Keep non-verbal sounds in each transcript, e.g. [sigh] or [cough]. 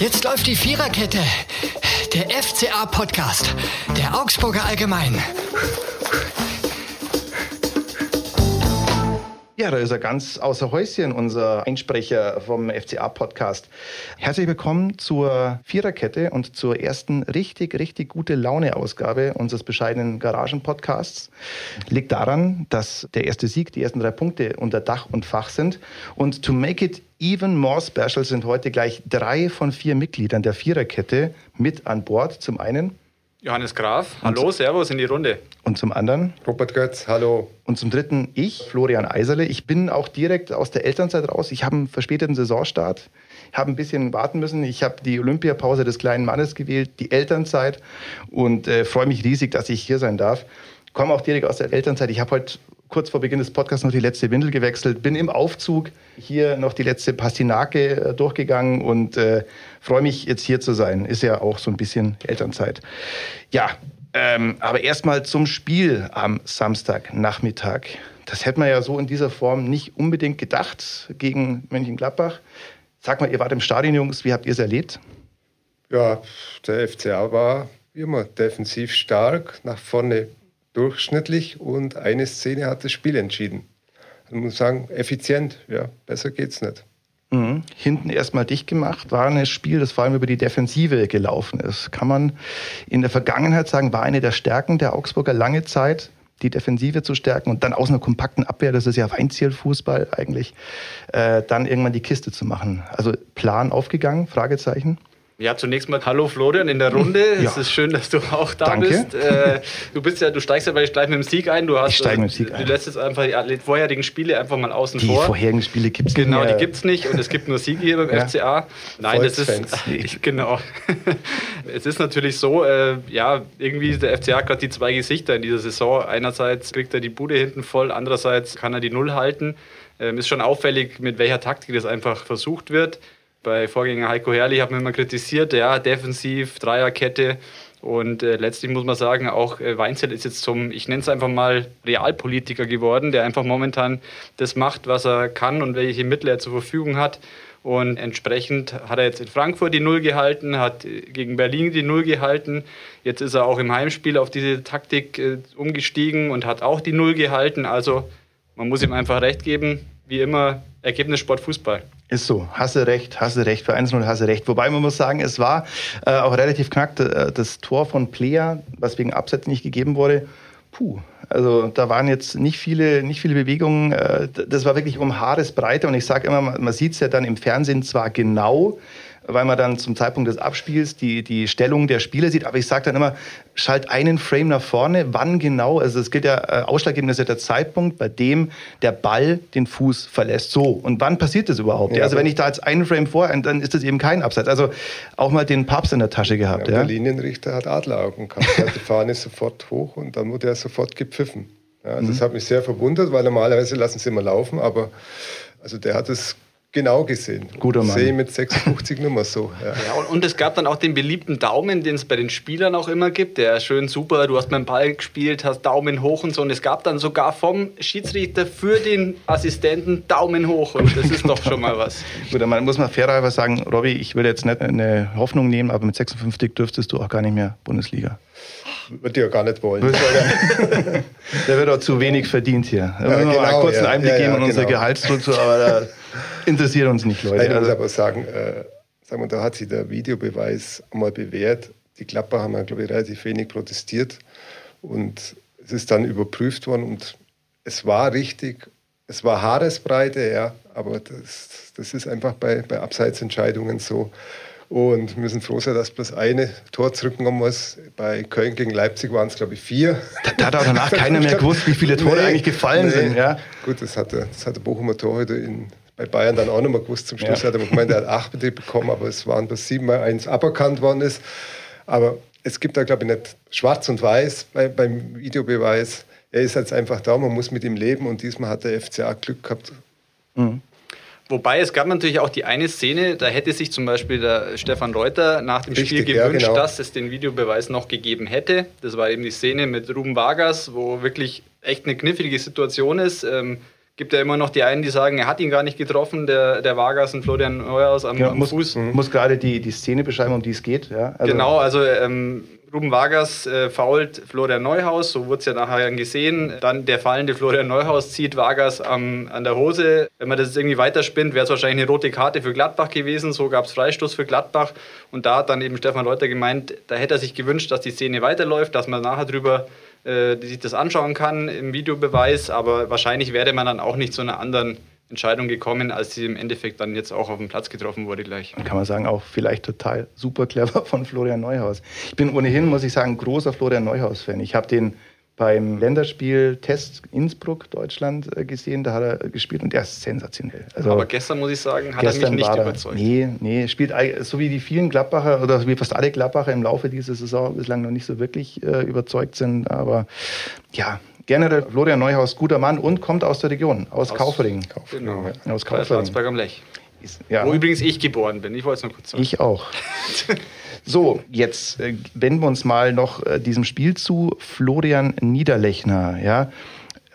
Jetzt läuft die Viererkette. Der FCA-Podcast. Der Augsburger Allgemein. Ja, da ist er ganz außer Häuschen, unser Einsprecher vom FCA-Podcast. Herzlich willkommen zur Viererkette und zur ersten richtig, richtig gute Laune-Ausgabe unseres bescheidenen Garagen-Podcasts. Liegt daran, dass der erste Sieg, die ersten drei Punkte unter Dach und Fach sind. Und to make it even more special sind heute gleich drei von vier Mitgliedern der Viererkette mit an Bord. Zum einen Johannes Graf, hallo, Servus in die Runde. Und zum anderen? Robert Götz, hallo. Und zum dritten ich, Florian Eiserle. Ich bin auch direkt aus der Elternzeit raus. Ich habe einen verspäteten Saisonstart, habe ein bisschen warten müssen. Ich habe die Olympiapause des kleinen Mannes gewählt, die Elternzeit und äh, freue mich riesig, dass ich hier sein darf. Komme auch direkt aus der Elternzeit. Ich habe heute kurz vor Beginn des Podcasts noch die letzte Windel gewechselt, bin im Aufzug hier noch die letzte Pastinake äh, durchgegangen und äh, freue mich jetzt hier zu sein. Ist ja auch so ein bisschen Elternzeit. Ja, ähm, aber erstmal zum Spiel am Samstagnachmittag. Das hätte man ja so in dieser Form nicht unbedingt gedacht gegen Mönchengladbach. Sag mal, ihr wart im Stadion, Jungs, wie habt ihr es erlebt? Ja, der FCA war wie immer defensiv stark, nach vorne durchschnittlich und eine Szene hat das Spiel entschieden. Ich muss sagen, effizient, ja, besser geht's nicht. Mhm. Hinten erstmal dicht gemacht, war ein Spiel, das vor allem über die Defensive gelaufen ist. Kann man in der Vergangenheit sagen, war eine der Stärken der Augsburger lange Zeit, die Defensive zu stärken und dann aus einer kompakten Abwehr, das ist ja Weinzielfußball eigentlich, äh, dann irgendwann die Kiste zu machen. Also Plan aufgegangen, Fragezeichen? Ja, zunächst mal Hallo Florian in der Runde. Ja. Es ist schön, dass du auch da Danke. bist. Äh, du bist ja, du steigst ja gleich mit dem Sieg ein. Du hast, ich steige mit dem Sieg ein. Du lässt jetzt einfach die vorherigen Spiele einfach mal außen die vor. Die vorherigen Spiele gibt es nicht Genau, die gibt es nicht und es gibt nur Siege hier beim [laughs] ja. FCA. Nein, das ist [laughs] genau. [laughs] es ist natürlich so, äh, ja, irgendwie der FCA gerade die zwei Gesichter in dieser Saison. Einerseits kriegt er die Bude hinten voll, andererseits kann er die Null halten. Ähm, ist schon auffällig, mit welcher Taktik das einfach versucht wird. Bei Vorgänger Heiko Herrlich hat man immer kritisiert, ja, defensiv, Dreierkette. Und äh, letztlich muss man sagen, auch äh, Weinzel ist jetzt zum, ich nenne es einfach mal, Realpolitiker geworden, der einfach momentan das macht, was er kann und welche Mittel er zur Verfügung hat. Und entsprechend hat er jetzt in Frankfurt die Null gehalten, hat äh, gegen Berlin die Null gehalten. Jetzt ist er auch im Heimspiel auf diese Taktik äh, umgestiegen und hat auch die Null gehalten. Also man muss ihm einfach recht geben. Wie immer, Ergebnissport Fußball. Ist so, hasse recht, hasse recht, für 1-0 hasse recht. Wobei man muss sagen, es war äh, auch relativ knack, äh, das Tor von Plea, was wegen Absatz nicht gegeben wurde. Puh, also da waren jetzt nicht viele, nicht viele Bewegungen. Äh, das war wirklich um Haaresbreite und ich sage immer, man sieht es ja dann im Fernsehen zwar genau, weil man dann zum Zeitpunkt des Abspiels die, die Stellung der Spieler sieht. Aber ich sage dann immer, schalt einen Frame nach vorne, wann genau, also es geht ja, äh, ausschlaggebend ist ja der Zeitpunkt, bei dem der Ball den Fuß verlässt. So, und wann passiert das überhaupt? Ja, also wenn ich da jetzt einen Frame vor, dann ist das eben kein Abseits. Also auch mal den Papst in der Tasche gehabt. Ja. Der Linienrichter hat Adleraugen gehabt, hat [laughs] die Fahne sofort hoch und dann wurde er sofort gepfiffen. Ja, also mhm. Das hat mich sehr verwundert, weil normalerweise lassen sie immer laufen, aber also der hat es genau gesehen. Guter Mann. Sehe mit 56 Nummer so. Ja. ja und, und, es gab dann auch den beliebten Daumen, den es bei den Spielern auch immer gibt. Der schön super, du hast mit dem Ball gespielt, hast Daumen hoch und so. Und es gab dann sogar vom Schiedsrichter für den Assistenten Daumen hoch. Und das ist doch schon mal was. [laughs] Gut, dann muss man fairerweise sagen, Robby, ich würde jetzt nicht eine Hoffnung nehmen, aber mit 56 dürftest du auch gar nicht mehr Bundesliga. Würde ich ja gar nicht wollen. [laughs] Der wird auch zu wenig verdient hier. Ja, genau, mal einen kurzen ja, Einblick ja, geben in unsere genau. Gehaltsstruktur, aber da [laughs] interessiert uns nicht, Leute. Ich muss also, aber sagen, äh, sagen wir, da hat sich der Videobeweis einmal bewährt. Die Klapper haben glaube ich, relativ wenig protestiert. Und es ist dann überprüft worden und es war richtig. Es war Haaresbreite, ja, aber das, das ist einfach bei, bei Abseitsentscheidungen so. Und wir müssen froh sein, dass bloß eine Tor zurückgenommen muss. Bei Köln gegen Leipzig waren es, glaube ich, vier. Da, da hat auch danach [laughs] keiner mehr gewusst, wie viele Tore nee, eigentlich gefallen nee. sind. Ja? Gut, das hat der, das hat der Bochumer Torhüter in, bei Bayern dann auch noch mal gewusst. Zum Schluss ja. hat er gemeint, er hat acht bekommen, aber es waren bloß sieben mal eins aberkannt worden ist. Aber es gibt da, glaube ich, nicht schwarz und weiß bei, beim Videobeweis. Er ist jetzt einfach da, man muss mit ihm leben und diesmal hat der FCA Glück gehabt. Mhm. Wobei es gab natürlich auch die eine Szene, da hätte sich zum Beispiel der Stefan Reuter nach dem Richtig, Spiel gewünscht, ja, genau. dass es den Videobeweis noch gegeben hätte. Das war eben die Szene mit Ruben Vargas, wo wirklich echt eine knifflige Situation ist. Ähm, Gibt ja immer noch die einen, die sagen, er hat ihn gar nicht getroffen, der, der Vargas und Florian Neuhaus am, genau, am muss, Fuß. Muss gerade die, die Szene beschreiben, um die es geht. Ja? Also genau, also ähm, Ruben Vargas äh, fault Florian Neuhaus, so wurde es ja nachher gesehen. Dann der fallende Florian Neuhaus zieht Vargas am, an der Hose. Wenn man das irgendwie weiterspinnt, wäre es wahrscheinlich eine rote Karte für Gladbach gewesen. So gab es Freistoß für Gladbach. Und da hat dann eben Stefan Reuter gemeint, da hätte er sich gewünscht, dass die Szene weiterläuft, dass man nachher drüber äh, sich das anschauen kann im Videobeweis. Aber wahrscheinlich wäre man dann auch nicht zu einer anderen Entscheidung gekommen, als sie im Endeffekt dann jetzt auch auf dem Platz getroffen wurde gleich. Kann man sagen, auch vielleicht total super clever von Florian Neuhaus. Ich bin ohnehin, muss ich sagen, großer Florian Neuhaus-Fan. Ich habe den beim Länderspiel Test Innsbruck, Deutschland, äh, gesehen. Da hat er gespielt und der ist sensationell. Also Aber gestern muss ich sagen, hat er mich nicht er, überzeugt. Nee, nee, spielt so wie die vielen Gladbacher oder wie fast alle Gladbacher im Laufe dieser Saison bislang noch nicht so wirklich äh, überzeugt sind. Aber ja, generell Florian Neuhaus, guter Mann und kommt aus der Region, aus, aus Kaufering. Kaufering. Genau, ja. aus Kaufering. am Lech. Ja. Wo übrigens ich geboren bin. Ich wollte es nur kurz sagen. Ich auch. [laughs] so, jetzt äh, wenden wir uns mal noch äh, diesem Spiel zu. Florian Niederlechner, ja,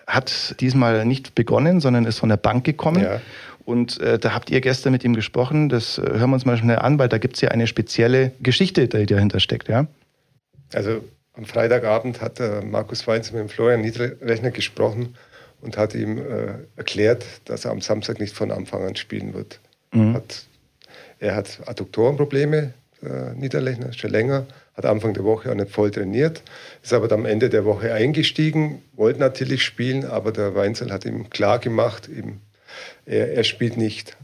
hat diesmal nicht begonnen, sondern ist von der Bank gekommen. Ja. Und äh, da habt ihr gestern mit ihm gesprochen. Das äh, hören wir uns mal schnell an, weil da gibt es ja eine spezielle Geschichte, die dahinter steckt, ja? Also am Freitagabend hat Markus Weinz mit dem Florian Niederlechner gesprochen und hat ihm äh, erklärt, dass er am Samstag nicht von Anfang an spielen wird. Mhm. Hat, er hat Adduktorenprobleme, äh, Niederlechner, schon länger, hat Anfang der Woche auch nicht voll trainiert, ist aber am Ende der Woche eingestiegen, wollte natürlich spielen, aber der Weinzel hat ihm klar gemacht, eben, er, er spielt nicht.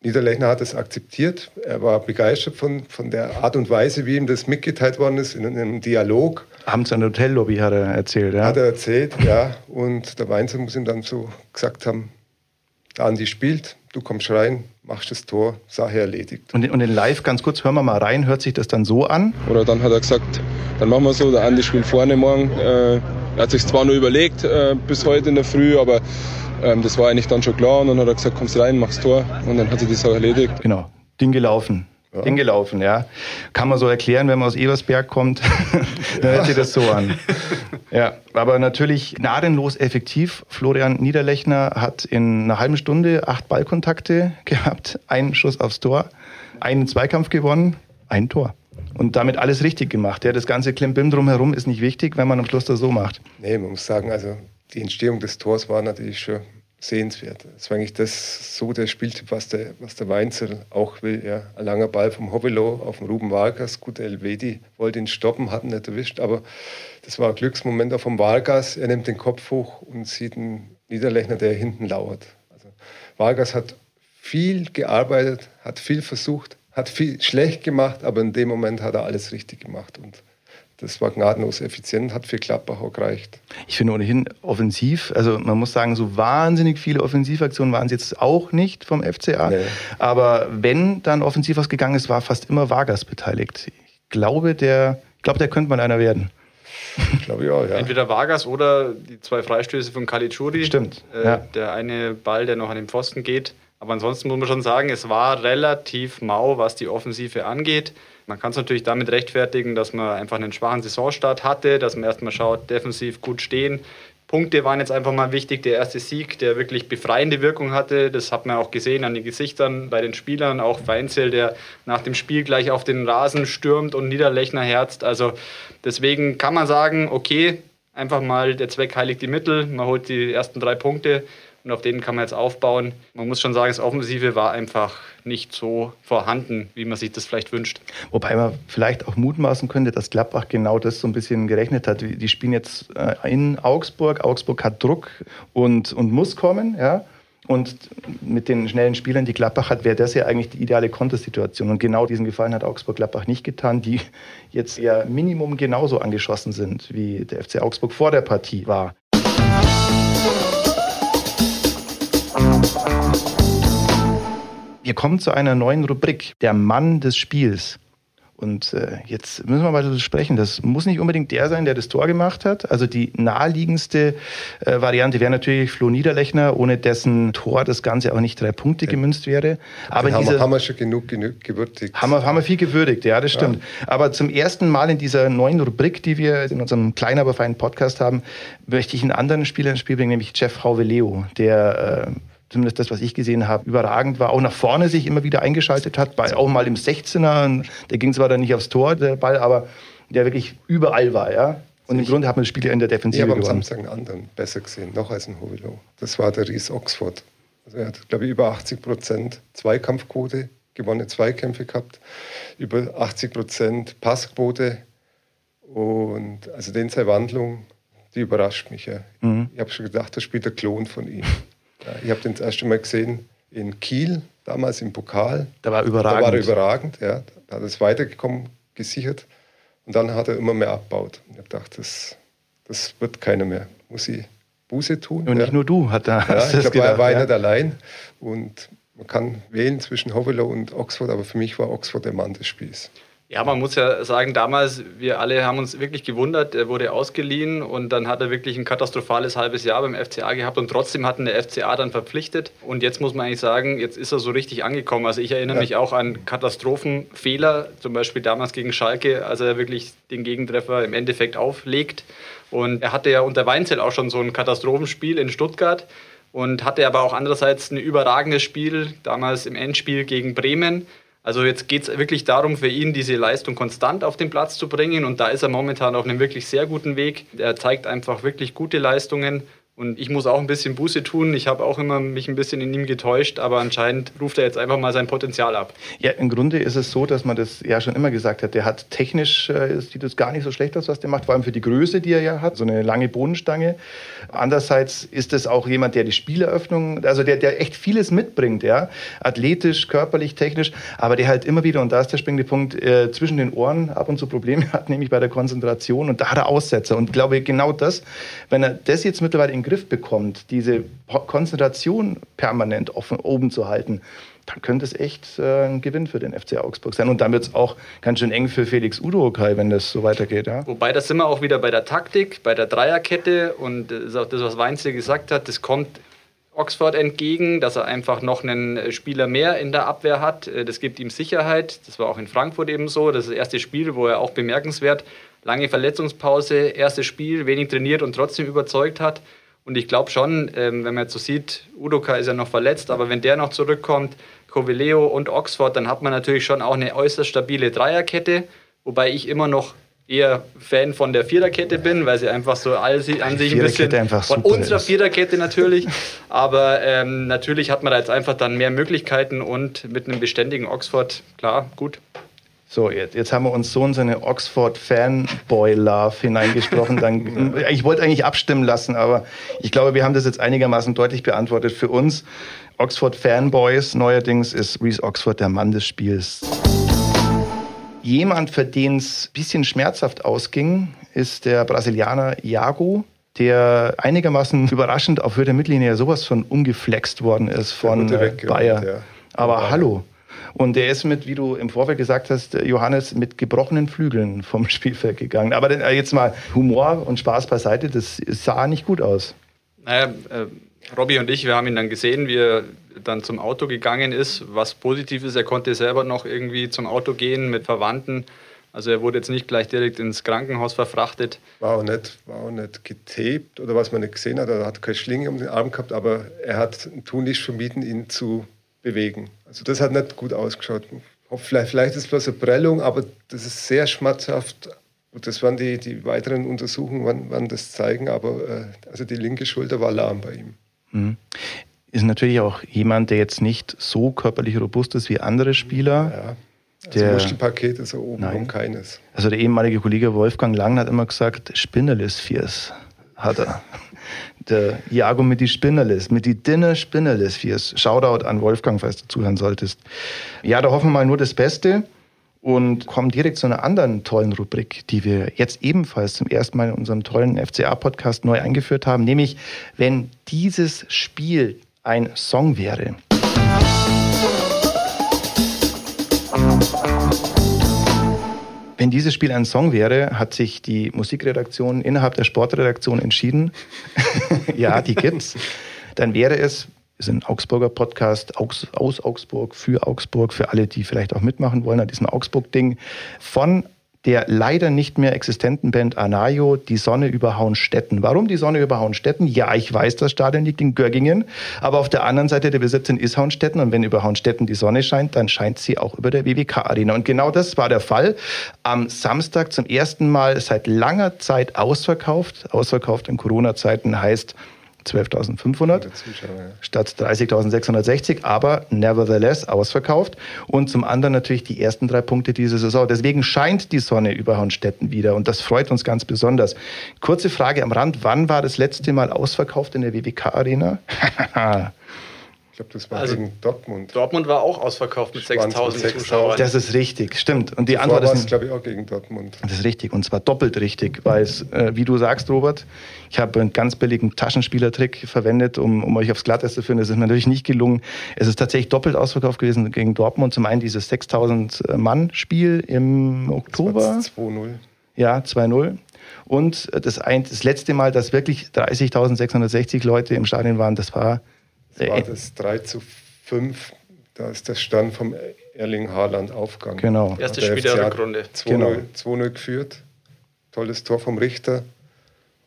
Niederlechner hat es akzeptiert. Er war begeistert von, von der Art und Weise, wie ihm das mitgeteilt worden ist, in einem Dialog. Abends an der Hotellobby hat er erzählt, ja? Hat er erzählt, ja. Und der Weinzer muss ihm dann so gesagt haben, der Andi spielt, du kommst rein, machst das Tor, Sache erledigt. Und, und in live, ganz kurz, hören wir mal rein, hört sich das dann so an? Oder dann hat er gesagt, dann machen wir so, der Andi spielt vorne morgen. Äh, er hat sich zwar nur überlegt äh, bis heute in der Früh, aber ähm, das war eigentlich dann schon klar. Und dann hat er gesagt, kommst rein, machst Tor. Und dann hat sich das auch erledigt. Genau, Ding gelaufen. Ja. Ding gelaufen, ja. Kann man so erklären, wenn man aus Ebersberg kommt, [laughs] dann hört sich das so an. Ja, aber natürlich gnadenlos effektiv. Florian Niederlechner hat in einer halben Stunde acht Ballkontakte [laughs] gehabt, einen Schuss aufs Tor, einen Zweikampf gewonnen, ein Tor. Und damit alles richtig gemacht. Ja, das ganze Klimbim drumherum ist nicht wichtig, wenn man am Schluss das so macht. Nee, man muss sagen, also die Entstehung des Tors war natürlich schon sehenswert. Das war eigentlich das, so der Spieltyp, was der, was der Weinzel auch will. Ja. Ein langer Ball vom Hovelo auf den Ruben Vargas. Gut, Elvedi wollte ihn stoppen, hat ihn nicht erwischt, aber das war ein Glücksmoment auch vom Vargas. Er nimmt den Kopf hoch und sieht einen Niederlechner, der hinten lauert. Also Vargas hat viel gearbeitet, hat viel versucht, hat viel schlecht gemacht, aber in dem Moment hat er alles richtig gemacht. Und das war gnadenlos effizient, hat für Gladbach auch gereicht. Ich finde ohnehin offensiv, also man muss sagen, so wahnsinnig viele Offensivaktionen waren es jetzt auch nicht vom FCA. Nee. Aber wenn dann offensiv was gegangen ist, war fast immer Vargas beteiligt. Ich glaube, der, ich glaube, der könnte mal einer werden. Ich glaube ja, ja. Entweder Vargas oder die zwei Freistöße von Caligiuri. Stimmt. Äh, ja. Der eine Ball, der noch an den Pfosten geht. Aber ansonsten muss man schon sagen, es war relativ mau, was die Offensive angeht. Man kann es natürlich damit rechtfertigen, dass man einfach einen schwachen Saisonstart hatte, dass man erstmal schaut, defensiv gut stehen. Punkte waren jetzt einfach mal wichtig. Der erste Sieg, der wirklich befreiende Wirkung hatte, das hat man auch gesehen an den Gesichtern bei den Spielern. Auch Weinzel, der nach dem Spiel gleich auf den Rasen stürmt und Niederlechner herzt. Also deswegen kann man sagen, okay, einfach mal der Zweck heiligt die Mittel. Man holt die ersten drei Punkte und auf denen kann man jetzt aufbauen. Man muss schon sagen, das Offensive war einfach nicht so vorhanden, wie man sich das vielleicht wünscht. Wobei man vielleicht auch mutmaßen könnte, dass Gladbach genau das so ein bisschen gerechnet hat. Die spielen jetzt äh, in Augsburg. Augsburg hat Druck und, und muss kommen, ja. Und mit den schnellen Spielern, die Gladbach hat, wäre das ja eigentlich die ideale Kontersituation. Und genau diesen Gefallen hat Augsburg-Gladbach nicht getan, die jetzt ja Minimum genauso angeschossen sind, wie der FC Augsburg vor der Partie war. Wir kommen zu einer neuen Rubrik, der Mann des Spiels. Und äh, jetzt müssen wir mal darüber sprechen. Das muss nicht unbedingt der sein, der das Tor gemacht hat. Also die naheliegendste äh, Variante wäre natürlich Flo Niederlechner, ohne dessen Tor das Ganze auch nicht drei Punkte gemünzt wäre. Aber haben, dieser, haben wir schon genug, genug gewürdigt. Haben wir, haben wir viel gewürdigt, ja, das stimmt. Ja. Aber zum ersten Mal in dieser neuen Rubrik, die wir in unserem kleinen, aber feinen Podcast haben, möchte ich einen anderen Spieler ins Spiel bringen, nämlich Jeff Hauveleo, der äh, zumindest das, was ich gesehen habe, überragend war. Auch nach vorne sich immer wieder eingeschaltet hat, bei, auch mal im 16er. Der ging zwar dann nicht aufs Tor, der Ball, aber der wirklich überall war, ja. Und im Grunde hat man das Spiel ja in der Defensive Ich habe am Samstag einen anderen besser gesehen, noch als ein Hovelo. Das war der Ries Oxford. Also er hat, glaube ich, über 80 Prozent Zweikampfquote, gewonnene Zweikämpfe gehabt, über 80 Prozent Passquote. Und also den seine Wandlung, die überrascht mich. Ja. Mhm. Ich habe schon gedacht, das spielt der Klon von ihm. Ich habe den das erste Mal gesehen in Kiel, damals im Pokal. Da war überragend. Da war er überragend, ja. Da hat er es weitergekommen, gesichert. Und dann hat er immer mehr abgebaut. Ich habe gedacht, das, das wird keiner mehr. Muss ich Buße tun. Und ja. nicht nur du hat da. Ja, ich glaube, er war ja. nicht allein. Und man kann wählen zwischen Hovelo und Oxford, aber für mich war Oxford der Mann des Spiels. Ja, man muss ja sagen, damals, wir alle haben uns wirklich gewundert, er wurde ausgeliehen und dann hat er wirklich ein katastrophales halbes Jahr beim FCA gehabt und trotzdem hat ihn der FCA dann verpflichtet. Und jetzt muss man eigentlich sagen, jetzt ist er so richtig angekommen. Also ich erinnere ja. mich auch an Katastrophenfehler, zum Beispiel damals gegen Schalke, als er wirklich den Gegentreffer im Endeffekt auflegt. Und er hatte ja unter Weinzel auch schon so ein Katastrophenspiel in Stuttgart und hatte aber auch andererseits ein überragendes Spiel, damals im Endspiel gegen Bremen also jetzt geht es wirklich darum, für ihn diese Leistung konstant auf den Platz zu bringen und da ist er momentan auf einem wirklich sehr guten Weg. Er zeigt einfach wirklich gute Leistungen und ich muss auch ein bisschen Buße tun. Ich habe auch immer mich ein bisschen in ihm getäuscht, aber anscheinend ruft er jetzt einfach mal sein Potenzial ab. Ja, im Grunde ist es so, dass man das ja schon immer gesagt hat. Der hat technisch, äh, sieht es gar nicht so schlecht aus, was der macht, vor allem für die Größe, die er ja hat, so eine lange Bodenstange. Andererseits ist es auch jemand, der die Spieleröffnung, also der, der echt vieles mitbringt, ja, athletisch, körperlich, technisch, aber der halt immer wieder, und da ist der springende Punkt, äh, zwischen den Ohren ab und zu Probleme [laughs] hat, nämlich bei der Konzentration und da hat er Aussetzer. Und ich glaube, genau das, wenn er das jetzt mittlerweile in Griff bekommt, diese Konzentration permanent offen, oben zu halten, dann könnte es echt äh, ein Gewinn für den FC Augsburg sein. Und dann wird es auch ganz schön eng für Felix Udokai, wenn das so weitergeht. Ja? Wobei, da sind wir auch wieder bei der Taktik, bei der Dreierkette. Und das ist auch das, was Weinzel gesagt hat. Das kommt Oxford entgegen, dass er einfach noch einen Spieler mehr in der Abwehr hat. Äh, das gibt ihm Sicherheit. Das war auch in Frankfurt eben so. Das ist das erste Spiel, wo er auch bemerkenswert lange Verletzungspause, erstes Spiel, wenig trainiert und trotzdem überzeugt hat. Und ich glaube schon, ähm, wenn man jetzt so sieht, Udoka ist ja noch verletzt, aber wenn der noch zurückkommt, Covileo und Oxford, dann hat man natürlich schon auch eine äußerst stabile Dreierkette, wobei ich immer noch eher Fan von der Viererkette bin, weil sie einfach so an sich ein bisschen von unserer ist. Viererkette natürlich, aber ähm, natürlich hat man da jetzt einfach dann mehr Möglichkeiten und mit einem beständigen Oxford, klar, gut. So, jetzt, jetzt haben wir uns so in so eine Oxford-Fanboy-Love hineingesprochen. Dann, [laughs] ich wollte eigentlich abstimmen lassen, aber ich glaube, wir haben das jetzt einigermaßen deutlich beantwortet. Für uns, Oxford-Fanboys, neuerdings ist Reese Oxford der Mann des Spiels. Jemand, für den es ein bisschen schmerzhaft ausging, ist der Brasilianer Iago, der einigermaßen [laughs] überraschend auf Höhe der Mittellinie sowas von umgeflext worden ist von Bayer. Ja. Aber hallo, und der ist mit, wie du im Vorfeld gesagt hast, Johannes, mit gebrochenen Flügeln vom [laughs] Spielfeld gegangen. Aber äh, jetzt mal Humor und Spaß beiseite, das sah nicht gut aus. Naja, äh, Robby und ich, wir haben ihn dann gesehen, wie er dann zum Auto gegangen ist. Was positiv ist, er konnte selber noch irgendwie zum Auto gehen mit Verwandten. Also er wurde jetzt nicht gleich direkt ins Krankenhaus verfrachtet. War auch nicht, war auch nicht getaped oder was man nicht gesehen hat. Er hat keine Schlinge um den Arm gehabt, aber er hat tunlichst vermieden, ihn zu bewegen. Also das hat nicht gut ausgeschaut. Vielleicht, vielleicht ist es bloß eine Prellung, aber das ist sehr schmerzhaft. Und das waren die, die weiteren Untersuchungen, wann, wann das zeigen. Aber äh, also die linke Schulter war lahm bei ihm. Mhm. Ist natürlich auch jemand, der jetzt nicht so körperlich robust ist wie andere Spieler. Ja. Also der Muskelpaket ist er oben nein. keines. Also der ehemalige Kollege Wolfgang Lang hat immer gesagt, Spinnerlis Fiers hat er der Iago mit die Spinnerlis, mit die Dinner Spinnerlis Fiers. Shoutout an Wolfgang, falls du zuhören solltest. Ja, da hoffen wir mal nur das Beste und kommen direkt zu einer anderen tollen Rubrik, die wir jetzt ebenfalls zum ersten Mal in unserem tollen FCA-Podcast neu eingeführt haben, nämlich wenn dieses Spiel ein Song wäre. Wenn dieses Spiel ein Song wäre, hat sich die Musikredaktion innerhalb der Sportredaktion entschieden, [laughs] ja, die gibt's, dann wäre es, ist ein Augsburger Podcast aus, Augsburg, für Augsburg, für alle, die vielleicht auch mitmachen wollen an diesem Augsburg-Ding, von der leider nicht mehr existenten Band Anayo, Die Sonne über Hauenstetten. Warum die Sonne über Hauenstetten? Ja, ich weiß, das Stadion liegt in Göggingen, aber auf der anderen Seite der Besitzerin ist Hauenstetten und wenn über Hauenstetten die Sonne scheint, dann scheint sie auch über der WWK-Arena. Und genau das war der Fall. Am Samstag zum ersten Mal seit langer Zeit ausverkauft. Ausverkauft in Corona-Zeiten heißt, 12.500 statt 30.660, aber nevertheless ausverkauft. Und zum anderen natürlich die ersten drei Punkte dieser Saison. Deswegen scheint die Sonne über Hornstetten wieder und das freut uns ganz besonders. Kurze Frage am Rand, wann war das letzte Mal ausverkauft in der WWK-Arena? [laughs] glaube, das war also gegen Dortmund. Dortmund war auch ausverkauft mit 6000 Zuschauern. Das ist richtig, stimmt. Und die Zuvor Antwort ist, glaube ich, auch gegen Dortmund. Das ist richtig und zwar doppelt richtig, weil es, äh, wie du sagst, Robert, ich habe einen ganz billigen Taschenspielertrick verwendet, um, um euch aufs Glatteis zu führen. Das ist mir natürlich nicht gelungen. Es ist tatsächlich doppelt ausverkauft gewesen gegen Dortmund. Zum einen dieses 6000 Mann Spiel im Oktober. 2-0. Ja, 2-0. Und das, ein, das letzte Mal, dass wirklich 30.660 Leute im Stadion waren, das war war das 3 zu 5. Da ist der Stand vom Erling Haaland aufgegangen. Genau. Erste Spiel der Rückrunde. 2-0 genau. geführt. Tolles Tor vom Richter.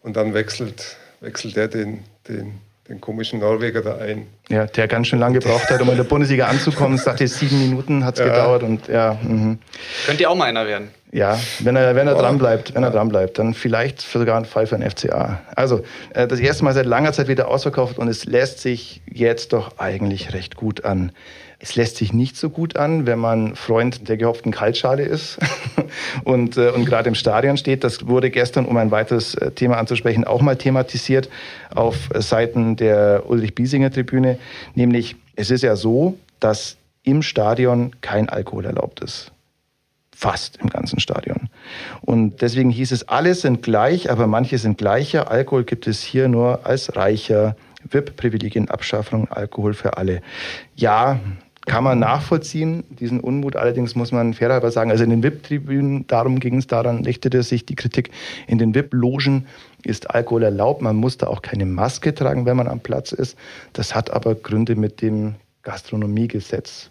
Und dann wechselt, wechselt er den, den, den komischen Norweger da ein. Ja, der ganz schön lange gebraucht hat, um in der Bundesliga anzukommen. Es dachte, sieben Minuten hat es ja. gedauert. Und, ja, mhm. Könnt ihr auch mal einer werden? Ja, wenn er, wenn er dran bleibt, wenn er dran bleibt, dann vielleicht sogar ein Fall für den FCA. Also, äh, das erste Mal seit langer Zeit wieder ausverkauft und es lässt sich jetzt doch eigentlich recht gut an. Es lässt sich nicht so gut an, wenn man Freund der gehofften Kaltschale ist [laughs] und, äh, und gerade im Stadion steht. Das wurde gestern, um ein weiteres äh, Thema anzusprechen, auch mal thematisiert auf Seiten der Ulrich-Biesinger-Tribüne. Nämlich, es ist ja so, dass im Stadion kein Alkohol erlaubt ist fast im ganzen Stadion. Und deswegen hieß es, alle sind gleich, aber manche sind gleicher. Alkohol gibt es hier nur als reicher. VIP-Privilegien, Abschaffung, Alkohol für alle. Ja, kann man nachvollziehen, diesen Unmut. Allerdings muss man fairerweise sagen, also in den VIP-Tribünen, darum ging es, daran richtete sich die Kritik. In den VIP-Logen ist Alkohol erlaubt. Man muss da auch keine Maske tragen, wenn man am Platz ist. Das hat aber Gründe mit dem Gastronomiegesetz.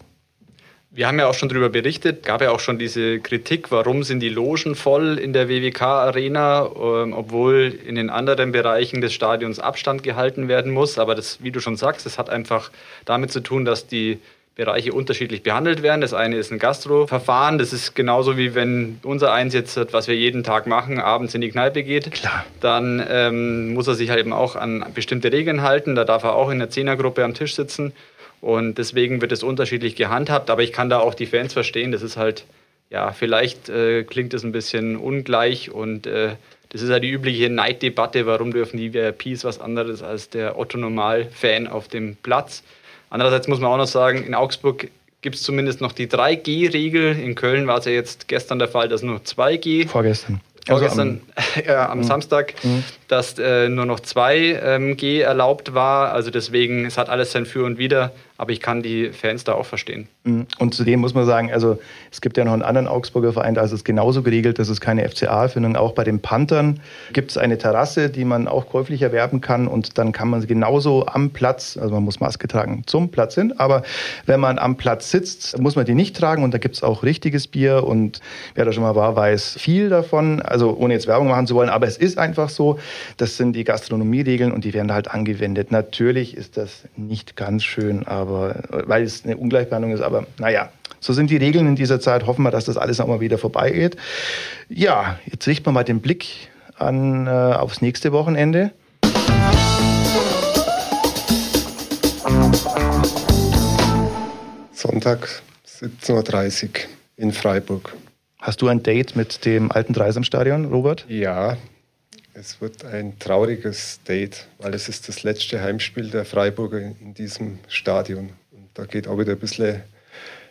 Wir haben ja auch schon darüber berichtet, gab ja auch schon diese Kritik, warum sind die Logen voll in der WWK-Arena, ähm, obwohl in den anderen Bereichen des Stadions Abstand gehalten werden muss. Aber das, wie du schon sagst, das hat einfach damit zu tun, dass die Bereiche unterschiedlich behandelt werden. Das eine ist ein Gastroverfahren. Das ist genauso wie wenn unser eins jetzt, was wir jeden Tag machen, abends in die Kneipe geht. Klar. Dann ähm, muss er sich halt eben auch an bestimmte Regeln halten. Da darf er auch in der Zehnergruppe am Tisch sitzen. Und deswegen wird es unterschiedlich gehandhabt, aber ich kann da auch die Fans verstehen. Das ist halt, ja, vielleicht äh, klingt es ein bisschen ungleich und äh, das ist ja die übliche Neiddebatte, warum dürfen die VIPs was anderes als der Otto-Normal-Fan auf dem Platz. Andererseits muss man auch noch sagen, in Augsburg gibt es zumindest noch die 3G-Regel. In Köln war es ja jetzt gestern der Fall, dass nur 2G. Vorgestern. Vorgestern, also am, [laughs] äh, am mhm. Samstag, mhm. Dass äh, nur noch 2G ähm, erlaubt war. Also deswegen, es hat alles sein Für und Wider aber ich kann die Fans da auch verstehen. Mhm. Und zudem muss man sagen, also es gibt ja noch einen anderen Augsburger Verein, da ist es genauso geregelt, dass es keine FCA-Erfindung. Auch bei den Panthern gibt es eine Terrasse, die man auch käuflich erwerben kann und dann kann man genauso am Platz, also man muss Maske tragen, zum Platz hin, aber wenn man am Platz sitzt, muss man die nicht tragen und da gibt es auch richtiges Bier und wer da schon mal war, weiß viel davon, also ohne jetzt Werbung machen zu wollen, aber es ist einfach so, das sind die Gastronomieregeln und die werden halt angewendet. Natürlich ist das nicht ganz schön, aber weil es eine Ungleichbehandlung ist. Aber naja, so sind die Regeln in dieser Zeit. Hoffen wir, dass das alles nochmal wieder vorbeigeht. Ja, jetzt richten wir mal den Blick an, äh, aufs nächste Wochenende. Sonntag 17.30 Uhr in Freiburg. Hast du ein Date mit dem alten Dreisam-Stadion, Robert? Ja, es wird ein trauriges Date, weil es ist das letzte Heimspiel der Freiburger in diesem Stadion. Und da geht auch wieder ein bisschen,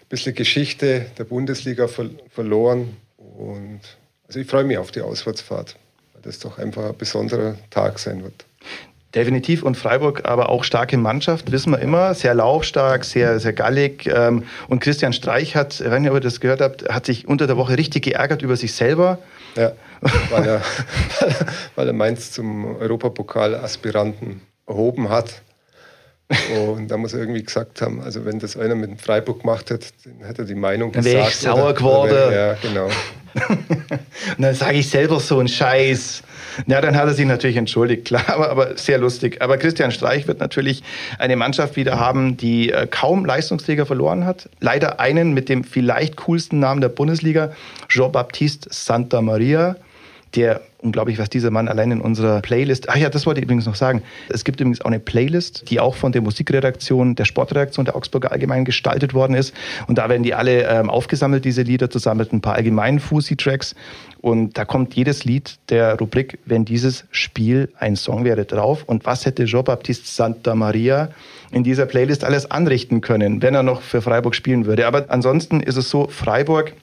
bisschen Geschichte der Bundesliga verloren. Und also ich freue mich auf die Auswärtsfahrt, weil das doch einfach ein besonderer Tag sein wird. Definitiv und Freiburg aber auch starke Mannschaft, wissen wir immer, sehr laufstark, sehr, sehr gallig. Ähm, und Christian Streich hat, wenn ihr das gehört habt, hat sich unter der Woche richtig geärgert über sich selber. Ja, weil er, [laughs] weil er Mainz zum Europapokal-Aspiranten erhoben hat. Und da muss er irgendwie gesagt haben, also wenn das einer mit Freiburg gemacht hätte, dann hätte er die Meinung dann gesagt. Dann wäre ich sauer geworden. ja, genau. [laughs] und dann sage ich selber so einen Scheiß. Ja, dann hat er sich natürlich entschuldigt, klar, aber, aber sehr lustig. Aber Christian Streich wird natürlich eine Mannschaft wieder haben, die äh, kaum Leistungsträger verloren hat. Leider einen mit dem vielleicht coolsten Namen der Bundesliga, Jean-Baptiste Santa Maria der unglaublich, was dieser Mann allein in unserer Playlist. Ach ja, das wollte ich übrigens noch sagen. Es gibt übrigens auch eine Playlist, die auch von der Musikredaktion, der Sportredaktion der Augsburger Allgemein gestaltet worden ist. Und da werden die alle ähm, aufgesammelt, diese Lieder, zusammen mit ein paar allgemeinen Fusi-Tracks. Und da kommt jedes Lied der Rubrik, wenn dieses Spiel ein Song wäre, drauf. Und was hätte Jean-Baptiste Santa Maria in dieser Playlist alles anrichten können, wenn er noch für Freiburg spielen würde? Aber ansonsten ist es so, Freiburg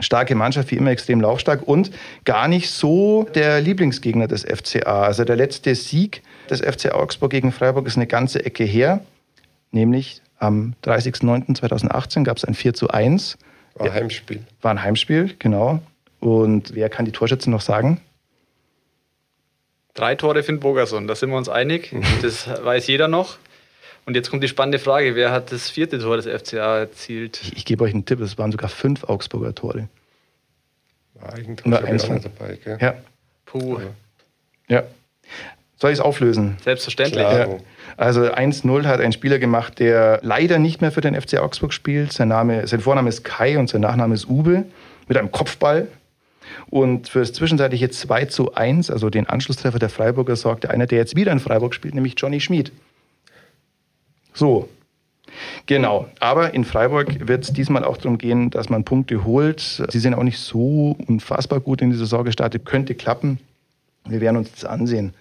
starke Mannschaft, wie immer extrem laufstark und gar nicht so der Lieblingsgegner des FCA. Also der letzte Sieg des FC Augsburg gegen Freiburg ist eine ganze Ecke her, nämlich am 30.09.2018 gab es ein 4 zu 1. War ein Heimspiel. War ein Heimspiel, genau. Und wer kann die Torschützen noch sagen? Drei Tore Finn Bogerson, da sind wir uns einig. Mhm. Das weiß jeder noch. Und jetzt kommt die spannende Frage: Wer hat das vierte Tor des FCA erzielt? Ich, ich gebe euch einen Tipp: Es waren sogar fünf Augsburger Tore. War Eigentor eins von dabei, gell? Ja. Puh. Ja. Soll ich es auflösen? Selbstverständlich. Ja. Also 1-0 hat ein Spieler gemacht, der leider nicht mehr für den FC Augsburg spielt. Sein, Name, sein Vorname ist Kai und sein Nachname ist Uwe mit einem Kopfball. Und für das zwischenzeitliche 2 zu 1, also den Anschlusstreffer der Freiburger, sorgte einer, der jetzt wieder in Freiburg spielt, nämlich Johnny Schmid. So, Genau, aber in Freiburg wird es diesmal auch darum gehen, dass man Punkte holt. Sie sind auch nicht so unfassbar gut in die Saison gestartet, könnte klappen. Wir werden uns das ansehen.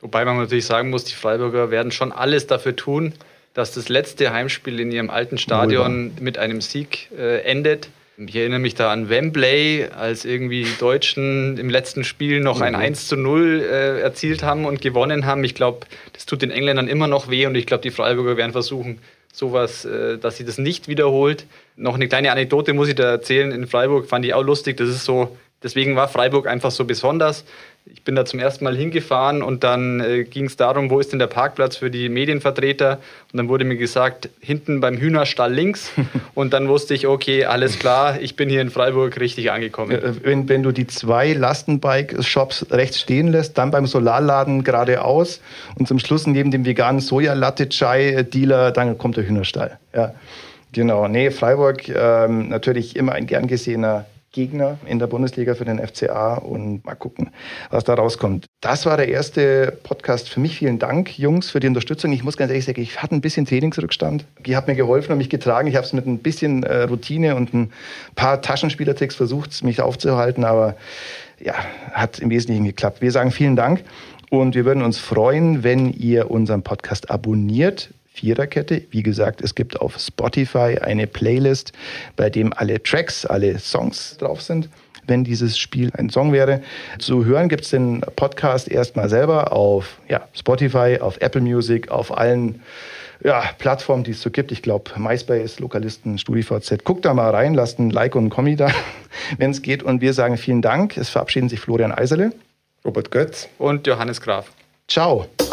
Wobei man natürlich sagen muss, die Freiburger werden schon alles dafür tun, dass das letzte Heimspiel in ihrem alten Stadion mit einem Sieg äh, endet. Ich erinnere mich da an Wembley, als irgendwie die Deutschen im letzten Spiel noch ein 1 mhm. zu 0 äh, erzielt haben und gewonnen haben. Ich glaube, das tut den Engländern immer noch weh und ich glaube, die Freiburger werden versuchen, sowas, äh, dass sie das nicht wiederholt. Noch eine kleine Anekdote muss ich da erzählen. In Freiburg fand ich auch lustig. Das ist so, deswegen war Freiburg einfach so besonders ich bin da zum ersten Mal hingefahren und dann äh, ging es darum, wo ist denn der Parkplatz für die Medienvertreter? Und dann wurde mir gesagt, hinten beim Hühnerstall links. [laughs] und dann wusste ich, okay, alles klar, ich bin hier in Freiburg richtig angekommen. Wenn, wenn du die zwei Lastenbike-Shops rechts stehen lässt, dann beim Solarladen geradeaus und zum Schluss neben dem veganen Soja-Latte-Chai-Dealer, dann kommt der Hühnerstall. Ja. Genau, nee, Freiburg ähm, natürlich immer ein gern gesehener Gegner in der Bundesliga für den FCA und mal gucken, was da rauskommt. Das war der erste Podcast für mich. Vielen Dank, Jungs, für die Unterstützung. Ich muss ganz ehrlich sagen, ich hatte ein bisschen Trainingsrückstand. Ihr habt mir geholfen und mich getragen. Ich habe es mit ein bisschen äh, Routine und ein paar Taschenspielertricks versucht, mich aufzuhalten, aber ja, hat im Wesentlichen geklappt. Wir sagen vielen Dank und wir würden uns freuen, wenn ihr unseren Podcast abonniert Viererkette. Wie gesagt, es gibt auf Spotify eine Playlist, bei dem alle Tracks, alle Songs drauf sind. Wenn dieses Spiel ein Song wäre. Zu hören gibt es den Podcast erstmal selber auf ja, Spotify, auf Apple Music, auf allen ja, Plattformen, die es so gibt. Ich glaube, MySpace, Lokalisten, StudiVZ. Guckt da mal rein, lasst ein Like und ein Kommi da, [laughs] wenn es geht. Und wir sagen vielen Dank. Es verabschieden sich Florian Eiserle, Robert Götz und Johannes Graf. Ciao.